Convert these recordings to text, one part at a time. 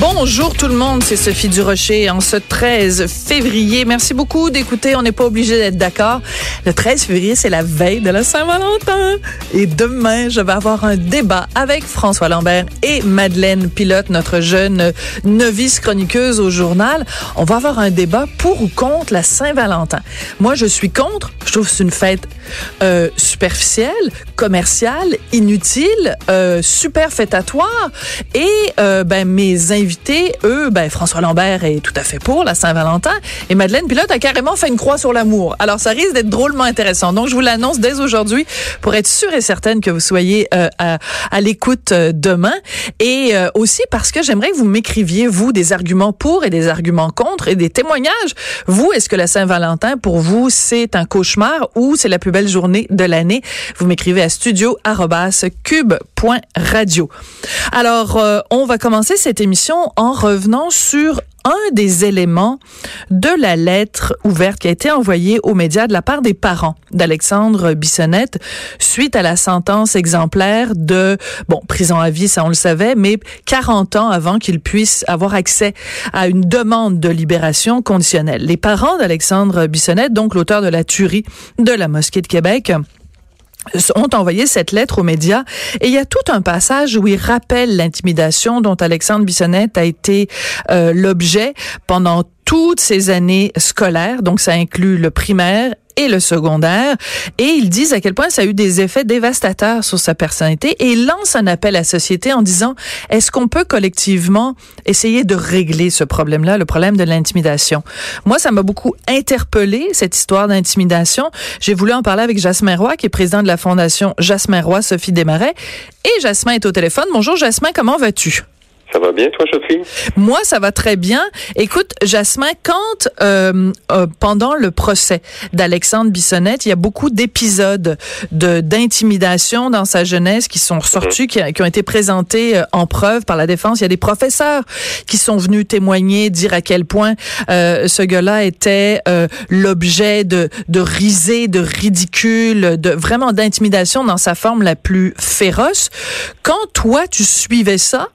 Bonjour tout le monde, c'est Sophie Durocher en ce 13 février. Merci beaucoup d'écouter, on n'est pas obligé d'être d'accord. Le 13 février, c'est la veille de la Saint-Valentin. Et demain, je vais avoir un débat avec François Lambert et Madeleine Pilote, notre jeune novice chroniqueuse au journal. On va avoir un débat pour ou contre la Saint-Valentin. Moi, je suis contre. Je trouve que c'est une fête euh, superficielle, commerciale, inutile, euh, superfétatoire. Et euh, ben, mes invités eux, ben, François Lambert est tout à fait pour la Saint-Valentin et Madeleine Pilote a carrément fait une croix sur l'amour. Alors, ça risque d'être drôlement intéressant. Donc, je vous l'annonce dès aujourd'hui pour être sûre et certaine que vous soyez euh, à, à l'écoute euh, demain. Et euh, aussi parce que j'aimerais que vous m'écriviez, vous, des arguments pour et des arguments contre et des témoignages. Vous, est-ce que la Saint-Valentin, pour vous, c'est un cauchemar ou c'est la plus belle journée de l'année? Vous m'écrivez à studio.cube.radio. Alors, on va commencer cette émission en revenant sur un des éléments de la lettre ouverte qui a été envoyée aux médias de la part des parents d'Alexandre Bissonnette suite à la sentence exemplaire de, bon, prison à vie, ça on le savait, mais 40 ans avant qu'il puisse avoir accès à une demande de libération conditionnelle. Les parents d'Alexandre Bissonnette, donc l'auteur de la tuerie de la mosquée de Québec, ont envoyé cette lettre aux médias. Et il y a tout un passage où il rappelle l'intimidation dont Alexandre Bissonnette a été euh, l'objet pendant toutes ces années scolaires, donc ça inclut le primaire et le secondaire. Et ils disent à quel point ça a eu des effets dévastateurs sur sa personnalité et ils lancent un appel à la société en disant, est-ce qu'on peut collectivement essayer de régler ce problème-là, le problème de l'intimidation? Moi, ça m'a beaucoup interpellé, cette histoire d'intimidation. J'ai voulu en parler avec Jasmin Roy, qui est président de la Fondation Jasmin Roy, Sophie Desmarais. Et Jasmin est au téléphone. Bonjour Jasmin, comment vas-tu? Ça va bien, toi, Sophie? Moi, ça va très bien. Écoute, Jasmin, quand euh, euh, pendant le procès d'Alexandre Bissonnette, il y a beaucoup d'épisodes de d'intimidation dans sa jeunesse qui sont sortis, qui, qui, ont été présentés euh, en preuve par la défense. Il y a des professeurs qui sont venus témoigner, dire à quel point euh, ce gars-là était euh, l'objet de de risées, de ridicule, de vraiment d'intimidation dans sa forme la plus féroce. Quand toi, tu suivais ça,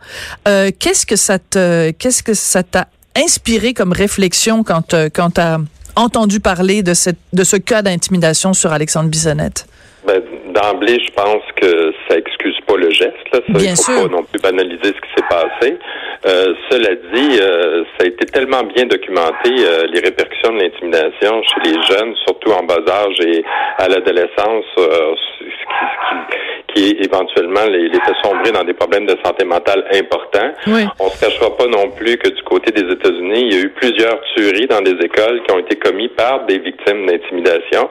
euh, qu'est-ce que ça te, qu'est-ce que ça t'a inspiré comme réflexion quand, euh, quand tu as entendu parler de, cette, de ce cas d'intimidation sur Alexandre Bissonnette? Ben, D'emblée, je pense que ça excuse pas le geste. Là. Ça, Bien il faut sûr. pas non plus banaliser ce qui s'est passé. Euh, cela dit, euh, ça a été tellement bien documenté, euh, les répercussions de l'intimidation chez les jeunes, surtout en bas âge et à l'adolescence, ce qui, éventuellement les, les fait sombrer dans des problèmes de santé mentale importants. Oui. On se cachera pas non plus que du côté des États-Unis, il y a eu plusieurs tueries dans des écoles qui ont été commises par des victimes d'intimidation.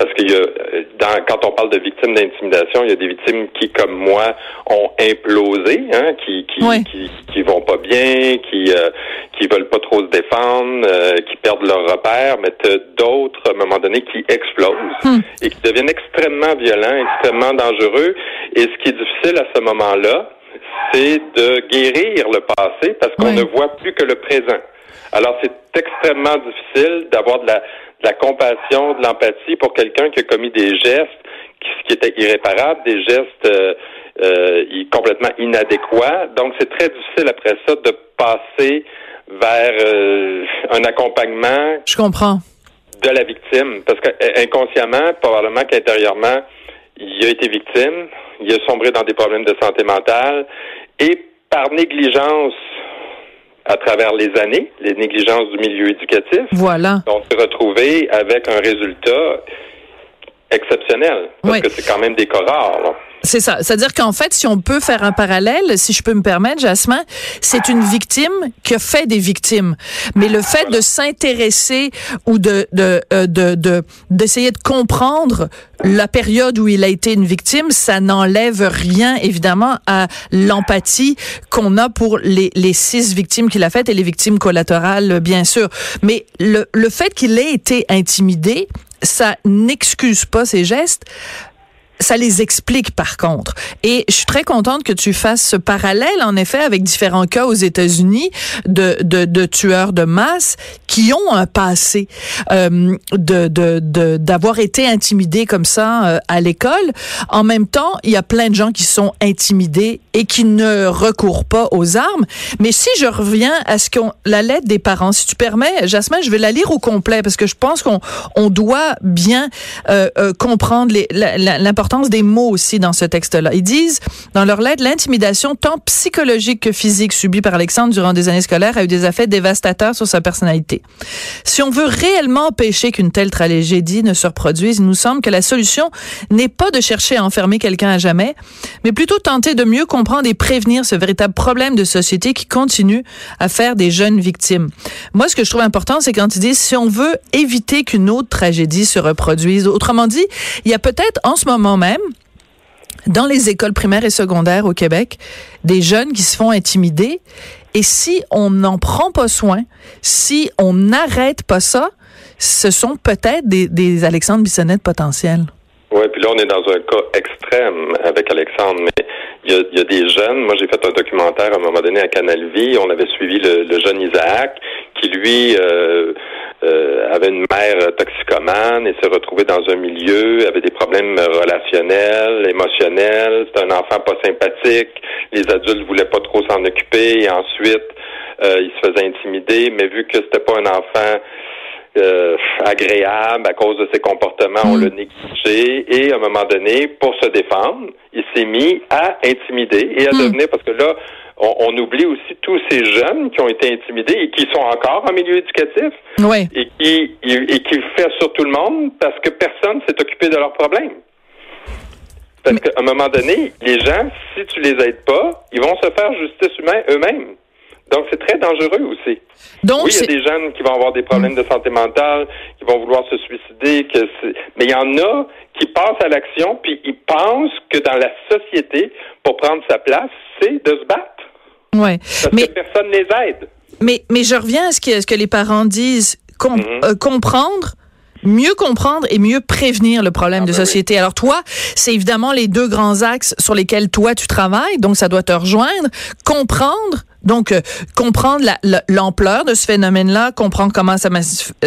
Parce que y a, dans, quand on parle de victimes d'intimidation, il y a des victimes qui, comme moi, ont implosé, hein, qui, qui, Oui. qui, qui vont pas bien, qui euh, qui veulent pas trop se défendre, euh, qui perdent leur repère, mais d'autres, à un moment donné, qui explosent et qui deviennent extrêmement violents, extrêmement dangereux. Et ce qui est difficile à ce moment-là, c'est de guérir le passé parce qu'on Oui. ne voit plus que le présent. Alors, c'est extrêmement difficile d'avoir de la, de la compassion, de l'empathie pour quelqu'un qui a commis des gestes qui, qui étaient irréparables, des gestes euh, euh, complètement inadéquats. Donc, c'est très difficile après ça de passer vers euh, un accompagnement Je comprends. de la victime. Parce que euh, inconsciemment, probablement qu'intérieurement, il a été victime, il a sombré dans des problèmes de santé mentale et par négligence à travers les années, les négligences du milieu éducatif, Voilà. on s'est retrouvé avec un résultat exceptionnel. Parce Oui. que c'est quand même des cas rares. là. C'est ça. C'est-à-dire qu'en fait, si on peut faire un parallèle, si je peux me permettre, Jasmin, c'est une victime qui a fait des victimes. Mais le fait de s'intéresser ou de de euh, de de- d'essayer de comprendre la période où il a été une victime, ça n'enlève rien évidemment à l'empathie qu'on a pour les les six victimes qu'il a faites et les victimes collatérales, bien sûr. Mais le le fait qu'il ait été intimidé, ça n'excuse pas ses gestes ça les explique par contre. Et je suis très contente que tu fasses ce parallèle, en effet, avec différents cas aux États-Unis de, de, de, tueurs de masse qui ont un passé euh, de d'avoir été intimidés comme ça euh, à l'école. En même temps, il y a plein de gens qui sont intimidés et qui ne recourent pas aux armes. Mais si je reviens à ce qu'on la lettre des parents, si tu permets, Jasmin, je vais la lire au complet parce que je pense qu'on on doit bien euh, euh, comprendre l'importance des mots aussi dans ce texte-là. Ils disent dans leur lettre l'intimidation tant psychologique que physique subie par Alexandre durant des années scolaires a eu des effets dévastateurs sur sa personnalité. Si on veut réellement empêcher qu'une telle tragédie ne se reproduise, il nous semble que la solution n'est pas de chercher à enfermer quelqu'un à jamais, mais plutôt tenter de mieux comprendre et prévenir ce véritable problème de société qui continue à faire des jeunes victimes. Moi, ce que je trouve important, c'est quand ils disent si on veut éviter qu'une autre tragédie se reproduise. Autrement dit, il y a peut-être en ce moment même dans les écoles primaires et secondaires au Québec, des jeunes qui se font intimider. Et si on n'en prend pas soin, si on n'arrête pas ça, ce sont peut-être des, des Alexandre Bissonnette potentiels. Oui, puis là, on est dans un cas extrême avec Alexandre, mais il y a, y a des jeunes. Moi, j'ai fait un documentaire à un moment donné à Canal Vie. On avait suivi le, le jeune Isaac, qui lui euh, euh, avait une mère toxicomane et s'est retrouvé dans un milieu, avait des problèmes relationnels, émotionnels. C'est un enfant pas sympathique. Les adultes voulaient pas trop s'en occuper. Et ensuite, euh, il se faisait intimider, mais vu que c'était pas un enfant euh, agréable à cause de ses comportements, on hmm. l'a négligé et à un moment donné, pour se défendre, il s'est mis à intimider et à hmm. devenir parce que là, on, oublie aussi tous ces jeunes qui ont été intimidés et qui sont encore en milieu éducatif et qui et, qui fait sur tout le monde parce que personne s'est occupé de leurs problèmes. Parce qu'à un moment donné, les gens, si tu les aides pas, ils vont se faire justice humaine eux-mêmes. Donc, c'est très dangereux aussi. Donc, oui, il y a des jeunes qui vont avoir des problèmes de santé mentale, qui vont vouloir se suicider, que mais il y en a qui passent à l'action, puis ils pensent que dans la société, pour prendre sa place, c'est de se battre. Ouais. Parce mais, que personne les aide. Mais, mais je reviens à ce que, ce que les parents disent. Mhm. Euh, comprendre mieux comprendre et mieux prévenir le problème ah de ben société. Alors toi, c'est évidemment les deux grands axes sur lesquels toi tu travailles, donc ça doit te rejoindre. Comprendre donc, euh, comprendre l'ampleur de ce phénomène-là, comprendre comment ça,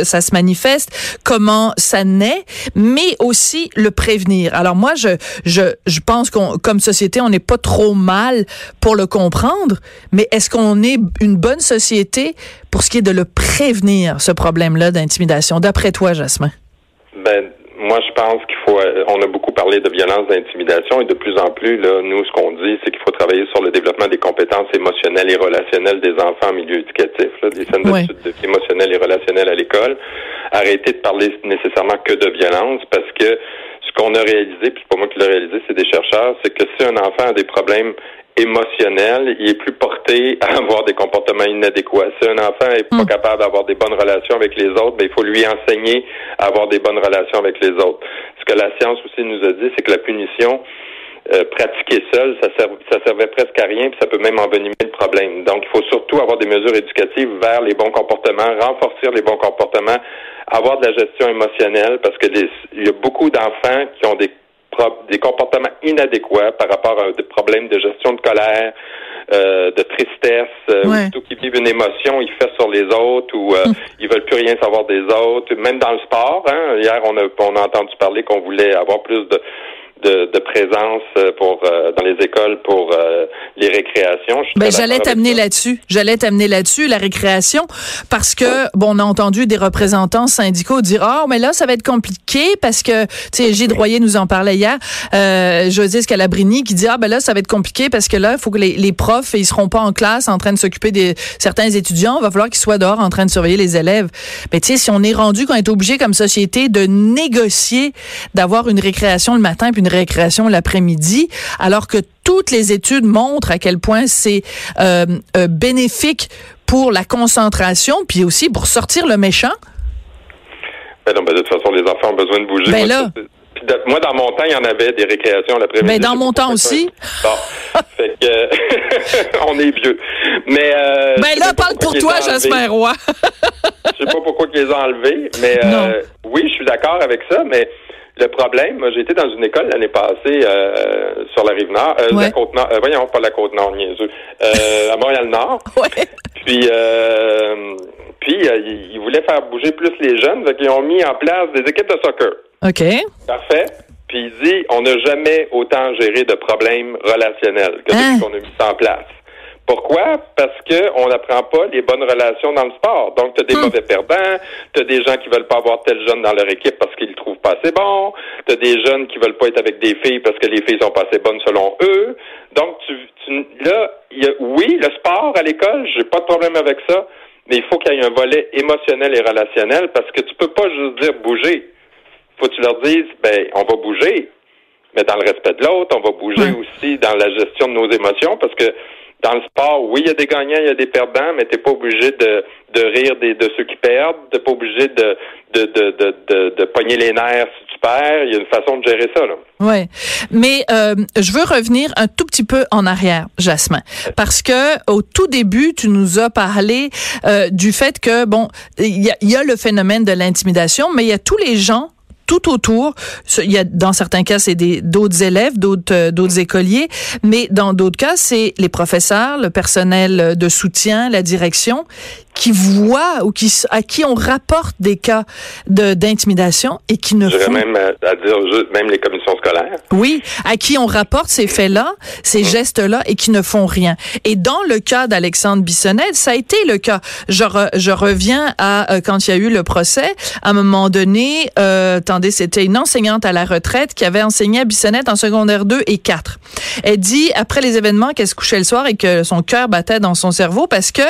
ça se manifeste, comment ça naît, mais aussi le prévenir. Alors moi, je, je, je pense qu'on, comme société, on n'est pas trop mal pour le comprendre, mais est-ce qu'on est une bonne société pour ce qui est de le prévenir, ce problème-là d'intimidation? D'après toi, Jasmin? Ben, moi, je pense qu'il faut. On a beaucoup parlé de violence, d'intimidation, et de plus en plus, là, nous, ce qu'on dit, c'est qu'il faut travailler sur le développement des compétences émotionnelles et relationnelles des enfants en milieu éducatif, là, des scènes d'études émotionnelles et relationnelles à l'école. Arrêter de parler nécessairement que de violence, parce que ce qu'on a réalisé, puis c'est pas moi qui l'ai réalisé, c'est des chercheurs, c'est que si un enfant a des problèmes émotionnel, il est plus porté à avoir des comportements inadéquats. Si un enfant est pas hmm. capable d'avoir des bonnes relations avec les autres, ben, il faut lui enseigner à avoir des bonnes relations avec les autres. Ce que la science aussi nous a dit, c'est que la punition euh, pratiquée seule, ça, ça servait presque à rien, puis ça peut même envenimer le problème. Donc, il faut surtout avoir des mesures éducatives vers les bons comportements, renforcer les bons comportements, avoir de la gestion émotionnelle, parce que il y a beaucoup d'enfants qui ont des des comportements inadéquats par rapport à des problèmes de gestion de colère, euh, de tristesse, euh, ou plutôt qu'ils vivent une émotion, ils font sur les autres ou euh, hum. ils veulent plus rien savoir des autres. Même dans le sport, hein, hier on a, on a entendu parler qu'on voulait avoir plus de de, présence euh, pour euh, dans les écoles pour euh, les récréations. Ben, j'allais t'amener là-dessus. J'allais t'amener là-dessus la récréation parce que bon, on a entendu des représentants syndicaux dire ah mais là ça va être compliqué parce que tu sais Gilles Royer nous en parlait hier. Euh, José Scalabrini qui dit ah ben là ça va être compliqué parce que là il faut que les, les profs ils seront pas en classe en train de s'occuper des certains étudiants. Il va falloir qu'ils soient dehors en train de surveiller les élèves. Mais tu sais si on est rendu qu'on est obligé comme société de négocier d'avoir une récréation le matin puis une récréation l'après-midi, alors que toutes les études montrent à quel point c'est euh, euh, bénéfique pour la concentration, puis aussi pour sortir le méchant. Ben non, ben de toute façon, les enfants ont besoin de bouger. Ben là. Moi, dans mon temps, il y en avait des récréations l'après-midi. Ben, dans mon temps aussi. Bon. fait que, on est vieux. Mais, euh, ben là, parle pour toi, Jasper Roy. je sais pas pourquoi ils les ont enlevés, mais, euh, oui, je suis d'accord avec ça, mais Le problème, moi, j'ai été dans une école l'année passée euh, sur la rive nord, euh, Ouais. la côte nord, euh, voyons, pas la côte nord, niaiseux, euh, à Montréal-Nord. Ouais. Puis, euh, puis euh, ils ils voulaient faire bouger plus les jeunes, fait qu'ils ont mis en place des équipes de soccer. OK. Parfait. Puis il dit, on n'a jamais autant géré de problèmes relationnels que Hein? depuis qu'on a mis ça en place. Pourquoi? Parce que on n'apprend pas les bonnes relations dans le sport. Donc, tu as des Hmm. mauvais perdants, tu as des gens qui veulent pas avoir tel jeune dans leur équipe parce qu'ils le trouvent pas assez bon, tu as des jeunes qui veulent pas être avec des filles parce que les filles sont pas assez bonnes selon eux. Donc, tu, tu- là, y a, oui, le sport à l'école, j'ai pas de problème avec ça, mais il faut qu'il y ait un volet émotionnel et relationnel parce que tu peux pas juste dire bouger. Faut que tu leur dises, ben, on va bouger, mais dans le respect de l'autre, on va bouger Ouais. aussi dans la gestion de nos émotions parce que dans le sport, oui, il y a des gagnants, il y a des perdants, mais t'es pas obligé de, de rire de ceux qui perdent, t'es pas obligé de, de, de, de, de, pogner les nerfs si tu perds. Il y a une façon de gérer ça, là. Ouais, mais euh, je veux revenir un tout petit peu en arrière, Jasmin, parce que au tout début, tu nous as parlé euh, du fait que bon, il y y a le phénomène de l'intimidation, mais il y a tous les gens tout autour. Il y a dans certains cas c'est d'autres élèves, d'autres euh, d'autres écoliers, mais dans d'autres cas c'est les professeurs, le personnel de soutien, la direction qui voient ou qui à qui on rapporte des cas de d'intimidation et qui ne font même à, dire juste même les commissions scolaires. oui, à qui on rapporte ces faits-là, ces gestes-là et qui ne font rien. Et dans le cas d'Alexandre Bissonnette, ça a été le cas. Je, re- je reviens à euh, quand il y a eu le procès. À un moment donné, euh, attendez, c'était une enseignante à la retraite qui avait enseigné à Bissonnette en secondaire 2 et 4. Elle dit, après les événements, qu'elle se couchait le soir et que son cœur battait dans son cerveau parce que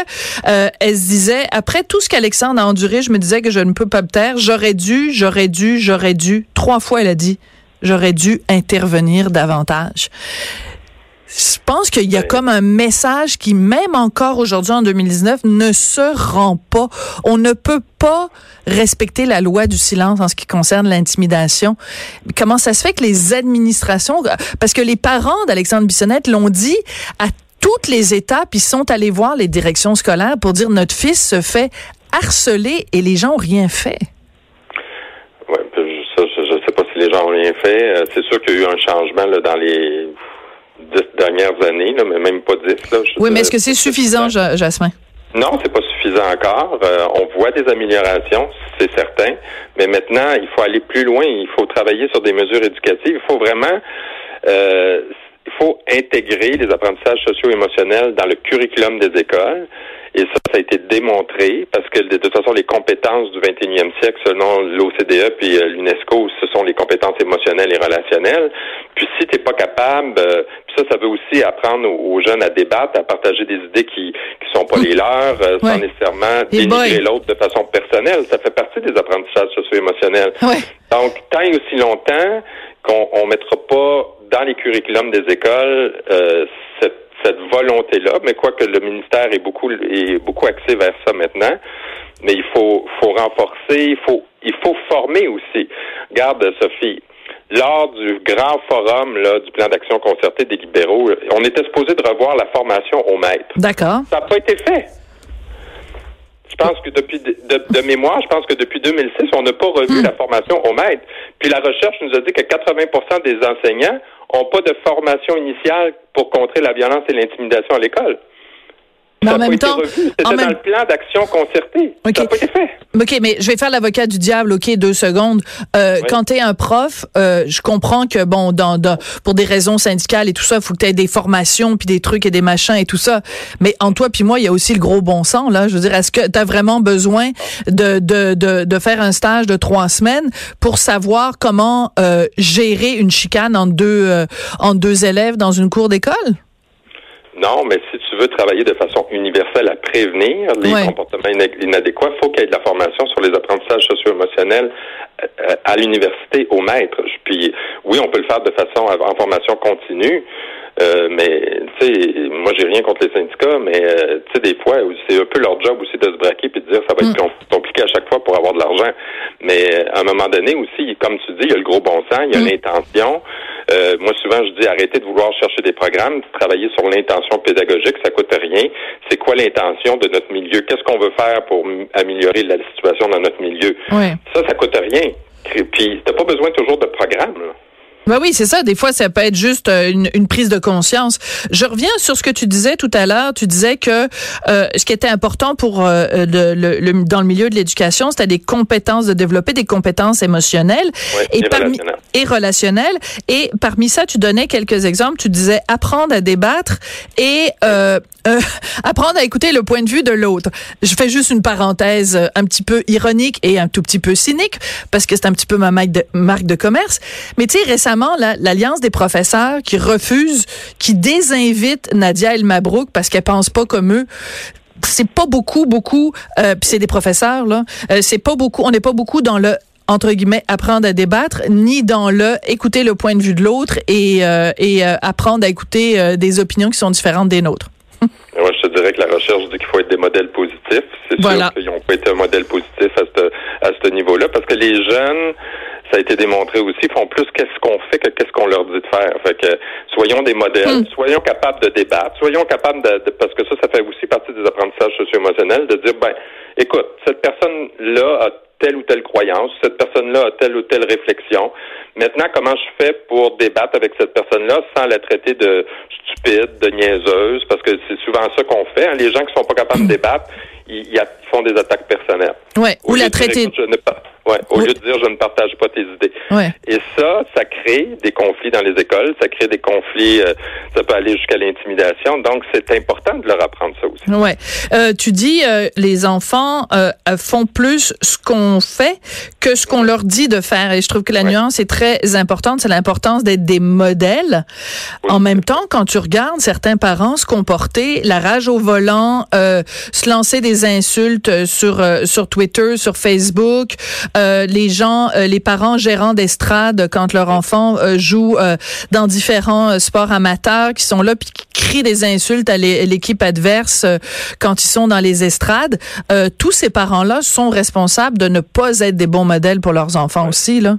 euh, elle se disait, après tout ce qu'Alexandre a enduré, je me disais que je ne peux pas me taire. J'aurais dû, j'aurais dû, j'aurais dû. Trois fois, elle a dit j'aurais dû intervenir davantage. Je pense qu'il y a comme un message qui, même encore aujourd'hui en 2019, ne se rend pas. On ne peut pas respecter la loi du silence en ce qui concerne l'intimidation. Comment ça se fait que les administrations, parce que les parents d'Alexandre Bissonnette l'ont dit à toutes les étapes, ils sont allés voir les directions scolaires pour dire notre fils se fait harceler et les gens ont rien fait. Ouais, puis ça, je, je sais pas si les gens ont rien fait. Euh, C'est sûr qu'il y a eu un changement là, dans les dix dernières années, là, mais même pas dix. Là, Oui, mais est-ce que c'est suffisant, Ja- Jasmin? Non, c'est pas suffisant encore. Euh, on voit des améliorations, c'est certain, mais maintenant, il faut aller plus loin. Il faut travailler sur des mesures éducatives. Il faut vraiment, euh, il faut intégrer les apprentissages socio-émotionnels dans le curriculum des écoles. Et ça, ça a été démontré parce que de toute façon, les compétences du 21e siècle, selon l'OCDE puis euh, l'UNESCO, ce sont les compétences émotionnelles et relationnelles. Puis si t'es pas capable, euh, puis ça, ça veut aussi apprendre aux, aux jeunes à débattre, à partager des idées qui qui sont pas les leurs, euh, Ouais. sans nécessairement Et dénigrer l'autre de façon personnelle. Ça fait partie des apprentissages socio-émotionnels. Ouais. Donc, tant et aussi longtemps qu'on on mettra pas dans les curriculums des écoles euh, cette, cette volonté-là, mais quoique le ministère est beaucoup est beaucoup axé vers ça maintenant, mais il faut faut renforcer, il faut il faut former aussi. Garde Sophie. Lors du grand forum là, du plan d'action concerté des libéraux, on était supposé de revoir la formation au maître. D'accord. Ça n'a pas été fait. Je pense que depuis de, de- de mémoire, je pense que depuis 2006, on n'a pas revu Hmm. la formation au maître. Puis la recherche nous a dit que 80% des enseignants ont pas de formation initiale pour contrer la violence et l'intimidation à l'école. Mais ça en même temps. C'était en dans même- le plan d'action concerté. OK. Ça pas été fait. OK, mais je vais faire l'avocat du diable, OK, deux secondes. Euh, Oui. Quand tu es un prof, euh, je comprends que, bon, dans, dans, pour des raisons syndicales et tout ça, il faut que tu aies des formations, puis des trucs et des machins et tout ça. Mais en toi puis moi, il y a aussi le gros bon sens, là. Je veux dire, est-ce que tu as vraiment besoin de, de, de, de faire un stage de trois semaines pour savoir comment euh, gérer une chicane entre deux, euh, entre deux élèves dans une cour d'école? Non, mais si tu veux travailler de façon universelle à prévenir les Ouais. comportements ina- inadéquats, il faut qu'il y ait de la formation sur les apprentissages socio-émotionnels euh, à l'université au maître. Puis oui, on peut le faire de façon en formation continue, euh, mais tu sais, moi j'ai rien contre les syndicats, mais euh, tu sais des fois c'est un peu leur job aussi de se braquer puis de dire ça va être com- compliqué à chaque fois pour avoir de l'argent. Mais euh, à un moment donné aussi, comme tu dis, il y a le gros bon sens, il y a Mm. l'intention. Euh, moi souvent je dis arrêtez de vouloir chercher des programmes, travailler sur l'intention pédagogique, ça coûte rien. C'est quoi l'intention de notre milieu? Qu'est-ce qu'on veut faire pour améliorer la situation dans notre milieu? Ouais. Ça, ça coûte rien. Puis t'as pas besoin toujours de programme. Là. Ben oui, c'est ça. Des fois, ça peut être juste euh, une, une, prise de conscience. Je reviens sur ce que tu disais tout à l'heure. Tu disais que euh, ce qui était important pour euh, le, le, dans le milieu de l'éducation, c'était des compétences de développer des compétences émotionnelles et, et, parmi, relationnelles. et relationnelles. Et parmi ça, tu donnais quelques exemples. Tu disais apprendre à débattre et euh, apprendre à écouter le point de vue de l'autre. Je fais juste une parenthèse un petit peu ironique et un tout petit peu cynique parce que c'est un petit peu ma marque de, marque de commerce. Mais tu sais, récemment l'Alliance des professeurs qui refuse, qui désinvite Nadia El Mabrouk parce qu'elle pense pas comme eux c'est pas beaucoup, beaucoup, euh, puis c'est des professeurs, là, euh, c'est pas beaucoup, on n'est pas beaucoup dans le entre guillemets, apprendre à débattre, ni dans le écouter le point de vue de l'autre et, euh, et euh, apprendre à écouter euh, des opinions qui sont différentes des nôtres. Dirais que la recherche dit qu'il faut être des modèles positifs. C'est voilà. sûr qu'ils n'ont pas été un modèle positif à ce, à ce niveau-là, parce que les jeunes, ça a été démontré aussi, font plus qu'est-ce qu'on fait que qu'est-ce qu'on leur dit de faire. Fait que soyons des modèles, mm. soyons capables de débattre, soyons capables de, de, parce que ça, ça fait aussi partie des apprentissages socio-émotionnels, de dire ben, écoute, cette personne-là a telle ou telle croyance, cette personne-là a telle ou telle réflexion. Maintenant, comment je fais pour débattre avec cette personne-là sans la traiter de stupide, de niaiseuse, parce que c'est souvent ça qu'on fait. Hein. Les gens qui sont pas capables de débattre, ils, ils font des attaques personnelles. Ouais, ou la traiter. Ouais, au oui. lieu de dire je ne partage pas tes idées. Ouais. Et ça, ça crée des conflits dans les écoles, ça crée des conflits, euh, ça peut aller jusqu'à l'intimidation. Donc, c'est important de leur apprendre ça aussi. Ouais. Euh, tu dis euh, les enfants euh, font plus ce qu'on fait que ce qu'on leur dit de faire. Et je trouve que la ouais. nuance est très importante. C'est l'importance d'être des modèles. Oui. En même temps, quand tu regardes certains parents se comporter, la rage au volant, euh, se lancer des insultes sur sur Twitter, sur Facebook. Euh, les gens, euh, les parents gérants d'estrade quand leur enfant euh, joue dans différents sports amateurs, qui sont là puis qui crient des insultes à l'équipe adverse quand ils sont dans les estrades. tous ces parents-là sont responsables de ne pas être des bons modèles pour leurs enfants aussi, là.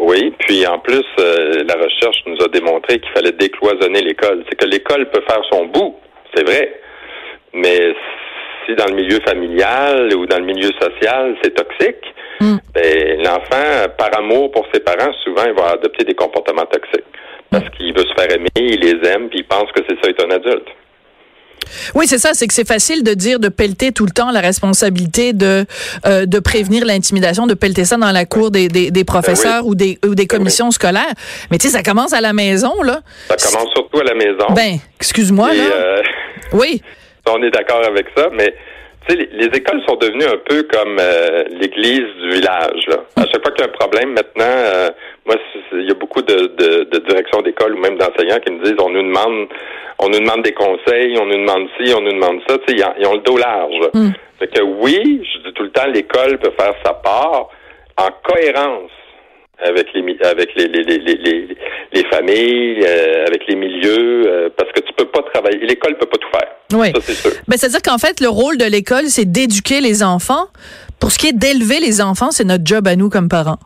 Oui, puis en plus, euh, la recherche nous a démontré qu'il fallait décloisonner l'école. C'est que l'école peut faire son bout, c'est vrai, mais si dans le milieu familial ou dans le milieu social, c'est toxique, mm. ben, l'enfant, par amour pour ses parents, souvent, il va adopter des comportements toxiques. Parce mm. qu'il veut se faire aimer, il les aime, puis il pense que c'est ça être un adulte. Oui, c'est ça, c'est que c'est facile de dire de pelleter tout le temps la responsabilité de euh, de prévenir l'intimidation, de pelleter ça dans la cour des, des, des professeurs ben oui. ou des ou des commissions ben oui. scolaires. Mais tu sais, ça commence à la maison là. Ça commence surtout à la maison. Ben, excuse-moi là. Euh, oui. On est d'accord avec ça, mais tu sais, les, les, écoles sont devenues un peu comme euh, l'église du village. Là. À chaque fois qu'il y a un problème, maintenant, euh, moi, il y a beaucoup de, de, de directions d'école ou même d'enseignants qui me disent, on nous demande, on nous demande des conseils, on nous demande ci, on nous demande ça. Tu sais, ils, ont le dos large. Mm. Fait que oui, je dis tout le temps, l'école peut faire sa part en cohérence avec les avec les les, les, les, les familles, euh, avec les milieux, euh, parce que tu peux pas travailler. L'école peut pas tout faire. Oui. Ça, c'est sûr. Ben, c'est-à-dire qu'en fait, le rôle de l'école, c'est d'éduquer les enfants. Pour ce qui est d'élever les enfants, c'est notre job à nous comme parents.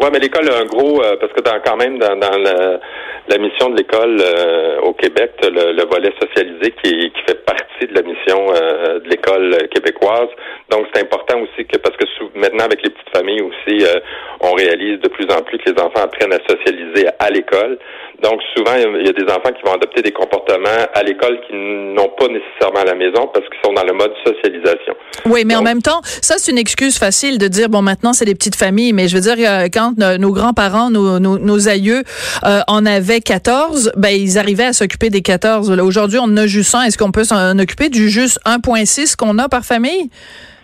Oui, mais l'école a un gros, euh, parce que dans, quand même, dans, dans la, la, mission de l'école euh, au Québec, le, le, volet socialisé qui, qui, fait partie de la mission euh, de l'école québécoise. Donc, c'est important aussi que, parce que sous, maintenant, avec les petites familles aussi, euh, on réalise de plus en plus que les enfants apprennent à socialiser à, à l'école. Donc, souvent, il y a des enfants qui vont adopter des comportements à l'école qui n'ont pas nécessairement à la maison parce qu'ils sont dans le mode socialisation. Oui, mais Donc, en même temps, ça, c'est une excuse facile de dire, bon, maintenant, c'est des petites familles, mais je veux dire, quand nos grands-parents, nos, nos, nos, aïeux euh, en avaient 14, ben ils arrivaient à s'occuper des 14. Aujourd'hui, on en a juste 100. Est-ce qu'on peut s'en occuper du juste 1.6 qu'on a par famille?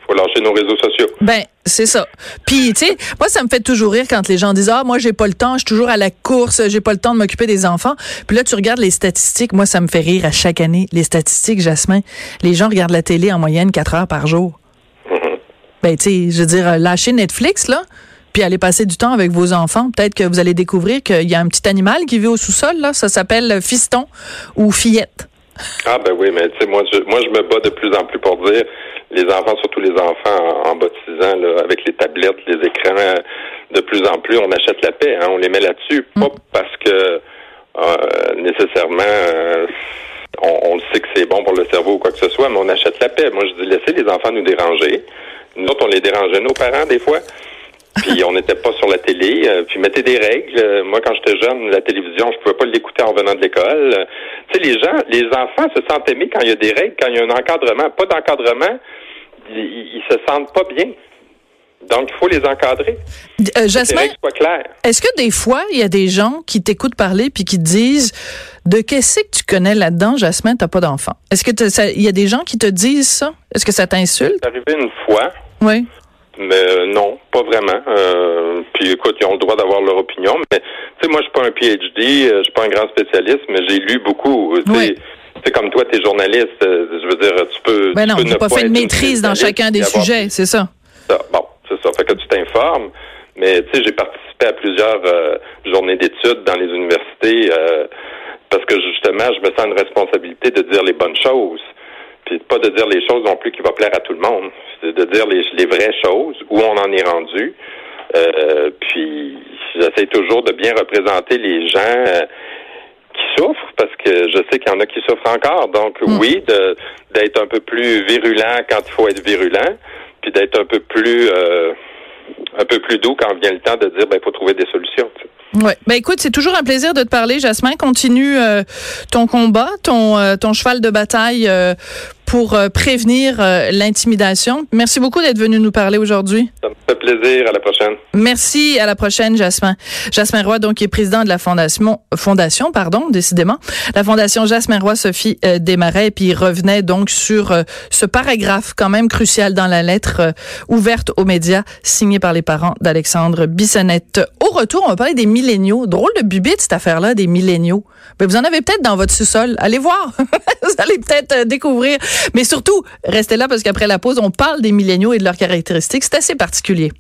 Faut lâcher nos réseaux sociaux. Ben, c'est ça. Puis, tu sais, moi, ça me fait toujours rire quand les gens disent, ah, moi, j'ai pas le temps, je suis toujours à la course, j'ai pas le temps de m'occuper des enfants. Puis là, tu regardes les statistiques. Moi, ça me fait rire à chaque année. Les statistiques, Jasmin. Les gens regardent la télé en moyenne 4 heures par jour. Mm -hmm. Ben, tu sais, je veux dire, lâcher Netflix, là, puis aller passer du temps avec vos enfants. Peut-être que vous allez découvrir qu'il y a un petit animal qui vit au sous-sol, là. Ça s'appelle fiston ou fillette. Ah ben oui, mais tu sais, moi je, moi je me bats de plus en plus pour dire les enfants, surtout les enfants en, en bas de 6 ans, là, avec les tablettes, les écrans, de plus en plus, on achète la paix, hein, on les met là-dessus, mm. pas parce que euh, nécessairement euh, on, on, le sait que c'est bon pour le cerveau ou quoi que ce soit, mais on achète la paix. Moi je dis laissez les enfants nous déranger. Nous autres, on les dérangeait, nos parents, des fois. puis on n'était pas sur la télé. Euh, puis mettez des règles. Euh, moi, quand j'étais jeune, la télévision, je pouvais pas l'écouter en venant de l'école. Euh, tu sais, les gens, les enfants se sentent aimés quand il y a des règles, quand il y a un encadrement. Pas d'encadrement, ils, ils se sentent pas bien. Donc, il faut les encadrer. Euh, Jasmin, est-ce que des fois, il y a des gens qui t'écoutent parler puis qui te disent de qu'est-ce que tu connais là-dedans, Jasmin, t'as pas d'enfant? Est-ce que il y a des gens qui te disent ça? Est-ce que ça t'insulte? C'est arrivé une fois. Oui. Mais euh, non, pas vraiment. Euh, puis écoute, ils ont le droit d'avoir leur opinion. Mais tu sais, moi, je suis pas un PhD, euh, je suis pas un grand spécialiste, mais j'ai lu beaucoup. Oui. C'est comme toi, tu es journaliste. Je veux dire, tu peux. Ben non, tu pas fait une maîtrise dans chacun des sujets, c'est ça. ça. Bon, c'est ça. Fait que tu t'informes. Mais tu sais, j'ai participé à plusieurs euh, journées d'études dans les universités euh, parce que justement, je me sens une responsabilité de dire les bonnes choses. Puis pas de dire les choses non plus qui vont plaire à tout le monde. C'est de dire les, les, vraies choses, où on en est rendu. Euh, puis j'essaie toujours de bien représenter les gens qui souffrent, parce que je sais qu'il y en a qui souffrent encore. Donc mm. oui, d'être un peu plus virulent quand il faut être virulent, puis d'être un peu plus euh, un peu plus doux quand vient le temps de dire ben il faut trouver des solutions. Ouais. Ben écoute, c'est toujours un plaisir de te parler, Jasmin. Continue euh, ton combat, ton euh, ton cheval de bataille pour euh, prévenir euh, l'intimidation. Merci beaucoup d'être venu nous parler aujourd'hui. Ça me fait plaisir. À la prochaine. Merci. À la prochaine, Jasmin. Jasmin Roy, donc, qui est président de la fondation, fondation, pardon, décidément, la fondation Jasmin Roy Sophie euh, Desmarais, puis il revenait donc sur euh, ce paragraphe quand même crucial dans la lettre ouverte aux médias signée par les parents d'Alexandre Bissonnette. Au retour, on va parler des milléniaux. Drôle de bubite, cette affaire-là, des milléniaux. Mais vous en avez peut-être dans votre sous-sol. Allez voir. vous allez peut-être découvrir mais surtout, restez là parce qu'après la pause, on parle des milléniaux et de leurs caractéristiques. C'est assez particulier.